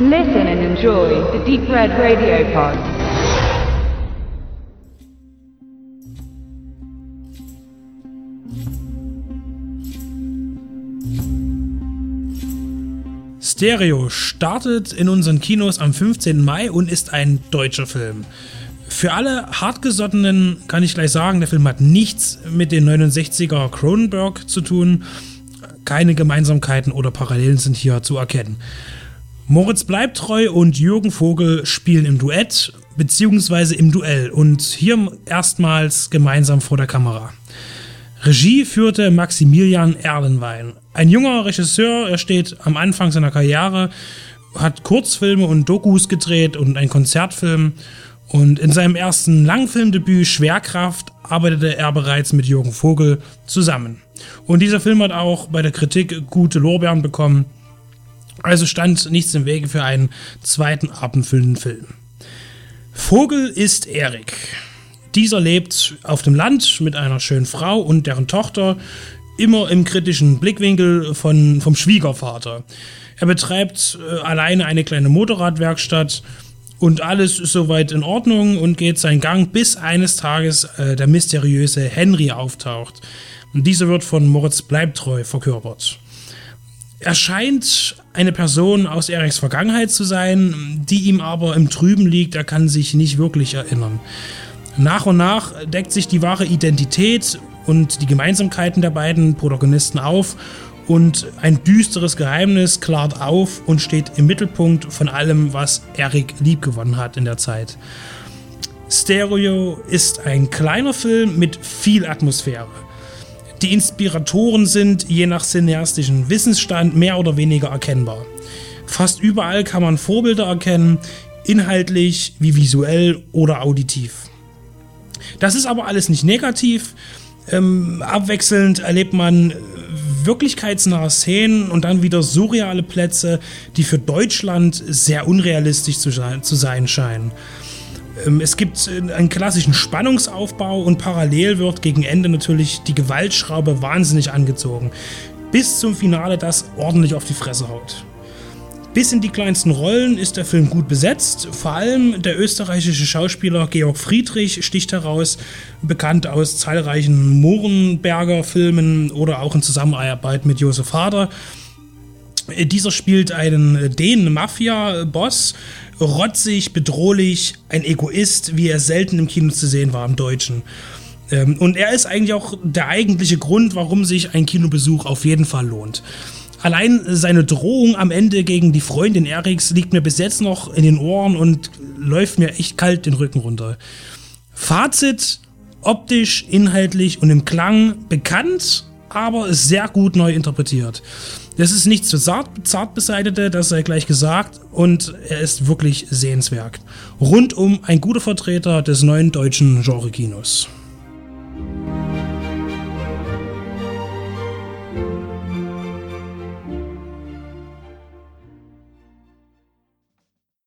Listen and enjoy the Deep Red Radio Pod. Stereo startet in unseren Kinos am 15. Mai und ist ein deutscher Film. Für alle Hartgesottenen kann ich gleich sagen, der Film hat nichts mit den 69er Cronenberg zu tun. Keine Gemeinsamkeiten oder Parallelen sind hier zu erkennen. Moritz bleibt treu und Jürgen Vogel spielen im Duett beziehungsweise im Duell und hier erstmals gemeinsam vor der Kamera. Regie führte Maximilian Erlenwein. Ein junger Regisseur, er steht am Anfang seiner Karriere, hat Kurzfilme und Dokus gedreht und einen Konzertfilm. Und in seinem ersten Langfilmdebüt Schwerkraft arbeitete er bereits mit Jürgen Vogel zusammen. Und dieser Film hat auch bei der Kritik gute Lorbeeren bekommen. Also stand nichts im Wege für einen zweiten abendfüllenden Film. Vogel ist Erik. Dieser lebt auf dem Land mit einer schönen Frau und deren Tochter, immer im kritischen Blickwinkel von, vom Schwiegervater. Er betreibt äh, alleine eine kleine Motorradwerkstatt und alles ist soweit in Ordnung und geht seinen Gang, bis eines Tages äh, der mysteriöse Henry auftaucht. Und dieser wird von Moritz Bleibtreu verkörpert. Er scheint eine Person aus Eriks Vergangenheit zu sein, die ihm aber im Trüben liegt, er kann sich nicht wirklich erinnern. Nach und nach deckt sich die wahre Identität und die Gemeinsamkeiten der beiden Protagonisten auf und ein düsteres Geheimnis klart auf und steht im Mittelpunkt von allem, was Eric liebgewonnen hat in der Zeit. Stereo ist ein kleiner Film mit viel Atmosphäre. Die Inspiratoren sind je nach cineastischen Wissensstand mehr oder weniger erkennbar. Fast überall kann man Vorbilder erkennen, inhaltlich wie visuell oder auditiv. Das ist aber alles nicht negativ. Ähm, abwechselnd erlebt man wirklichkeitsnahe Szenen und dann wieder surreale Plätze, die für Deutschland sehr unrealistisch zu, zu sein scheinen. Ähm, es gibt einen klassischen Spannungsaufbau und parallel wird gegen Ende natürlich die Gewaltschraube wahnsinnig angezogen, bis zum Finale das ordentlich auf die Fresse haut. Bis in die kleinsten Rollen ist der Film gut besetzt. Vor allem der österreichische Schauspieler Georg Friedrich sticht heraus, bekannt aus zahlreichen Mohrenberger Filmen oder auch in Zusammenarbeit mit Josef Hader. Dieser spielt einen Dänen-Mafia-Boss, rotzig, bedrohlich, ein Egoist, wie er selten im Kino zu sehen war im Deutschen. Ähm, und er ist eigentlich auch der eigentliche Grund, warum sich ein Kinobesuch auf jeden Fall lohnt. Allein seine Drohung am Ende gegen die Freundin Eriks liegt mir bis jetzt noch in den Ohren und läuft mir echt kalt den Rücken runter. Fazit: optisch, inhaltlich und im Klang bekannt, aber sehr gut neu interpretiert. Das ist nichts für zart, zart beseitete, das sei gleich gesagt, und er ist wirklich sehenswert. Rundum ein guter Vertreter des neuen deutschen Genre-Kinos.